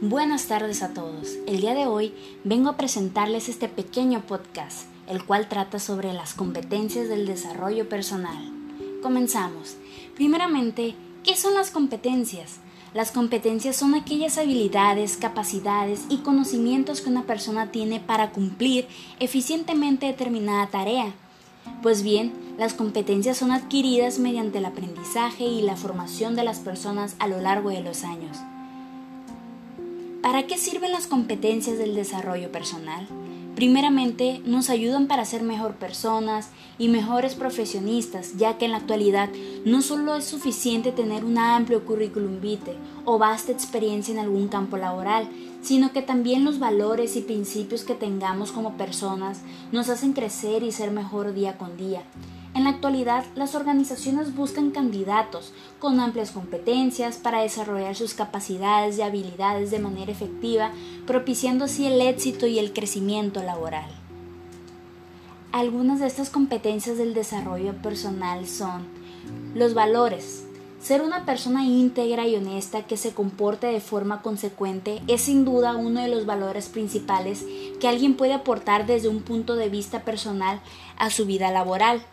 Buenas tardes a todos. El día de hoy vengo a presentarles este pequeño podcast, el cual trata sobre las competencias del desarrollo personal. Comenzamos. Primeramente, ¿qué son las competencias? Las competencias son aquellas habilidades, capacidades y conocimientos que una persona tiene para cumplir eficientemente determinada tarea. Pues bien, las competencias son adquiridas mediante el aprendizaje y la formación de las personas a lo largo de los años. ¿Para qué sirven las competencias del desarrollo personal? Primeramente, nos ayudan para ser mejor personas y mejores profesionistas, ya que en la actualidad no solo es suficiente tener un amplio currículum vitae o vasta experiencia en algún campo laboral, sino que también los valores y principios que tengamos como personas nos hacen crecer y ser mejor día con día. En la actualidad, las organizaciones buscan candidatos con amplias competencias para desarrollar sus capacidades y habilidades de manera efectiva, propiciando así el éxito y el crecimiento laboral. Algunas de estas competencias del desarrollo personal son los valores. Ser una persona íntegra y honesta que se comporte de forma consecuente es sin duda uno de los valores principales que alguien puede aportar desde un punto de vista personal a su vida laboral.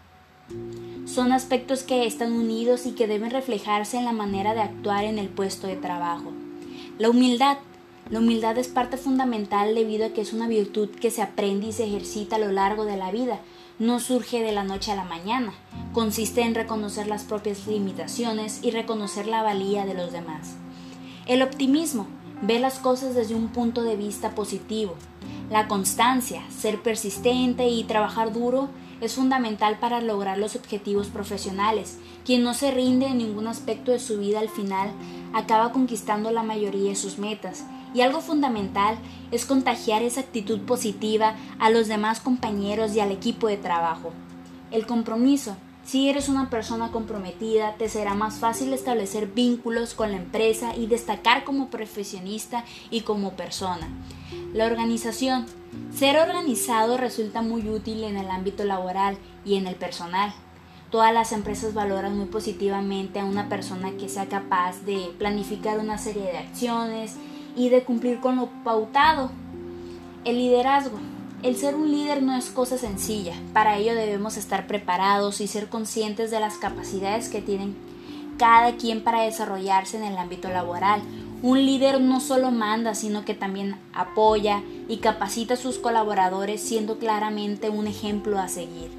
Son aspectos que están unidos y que deben reflejarse en la manera de actuar en el puesto de trabajo. La humildad. La humildad es parte fundamental debido a que es una virtud que se aprende y se ejercita a lo largo de la vida. No surge de la noche a la mañana. Consiste en reconocer las propias limitaciones y reconocer la valía de los demás. El optimismo ve las cosas desde un punto de vista positivo. La constancia, ser persistente y trabajar duro es fundamental para lograr los objetivos profesionales. Quien no se rinde en ningún aspecto de su vida al final acaba conquistando la mayoría de sus metas. Y algo fundamental es contagiar esa actitud positiva a los demás compañeros y al equipo de trabajo. El compromiso. Si eres una persona comprometida, te será más fácil establecer vínculos con la empresa y destacar como profesionista y como persona. La organización. Ser organizado resulta muy útil en el ámbito laboral y en el personal. Todas las empresas valoran muy positivamente a una persona que sea capaz de planificar una serie de acciones y de cumplir con lo pautado. El liderazgo. El ser un líder no es cosa sencilla. Para ello debemos estar preparados y ser conscientes de las capacidades que tienen cada quien para desarrollarse en el ámbito laboral un líder no solo manda, sino que también apoya y capacita a sus colaboradores siendo claramente un ejemplo a seguir.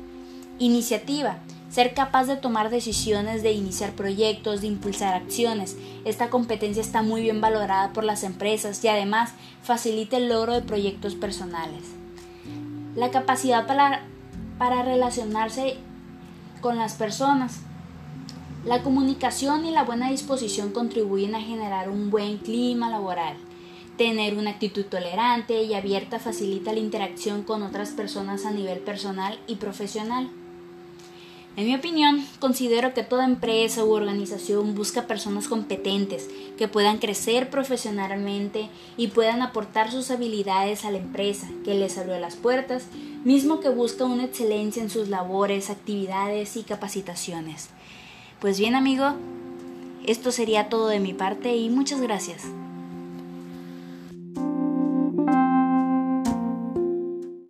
Iniciativa. Ser capaz de tomar decisiones, de iniciar proyectos, de impulsar acciones. Esta competencia está muy bien valorada por las empresas y además facilita el logro de proyectos personales. La capacidad para, para relacionarse con las personas. La comunicación y la buena disposición contribuyen a generar un buen clima laboral. Tener una actitud tolerante y abierta facilita la interacción con otras personas a nivel personal y profesional. En mi opinión, considero que toda empresa u organización busca personas competentes que puedan crecer profesionalmente y puedan aportar sus habilidades a la empresa que les abrió las puertas, mismo que busca una excelencia en sus labores, actividades y capacitaciones. Pues bien amigo, esto sería todo de mi parte y muchas gracias.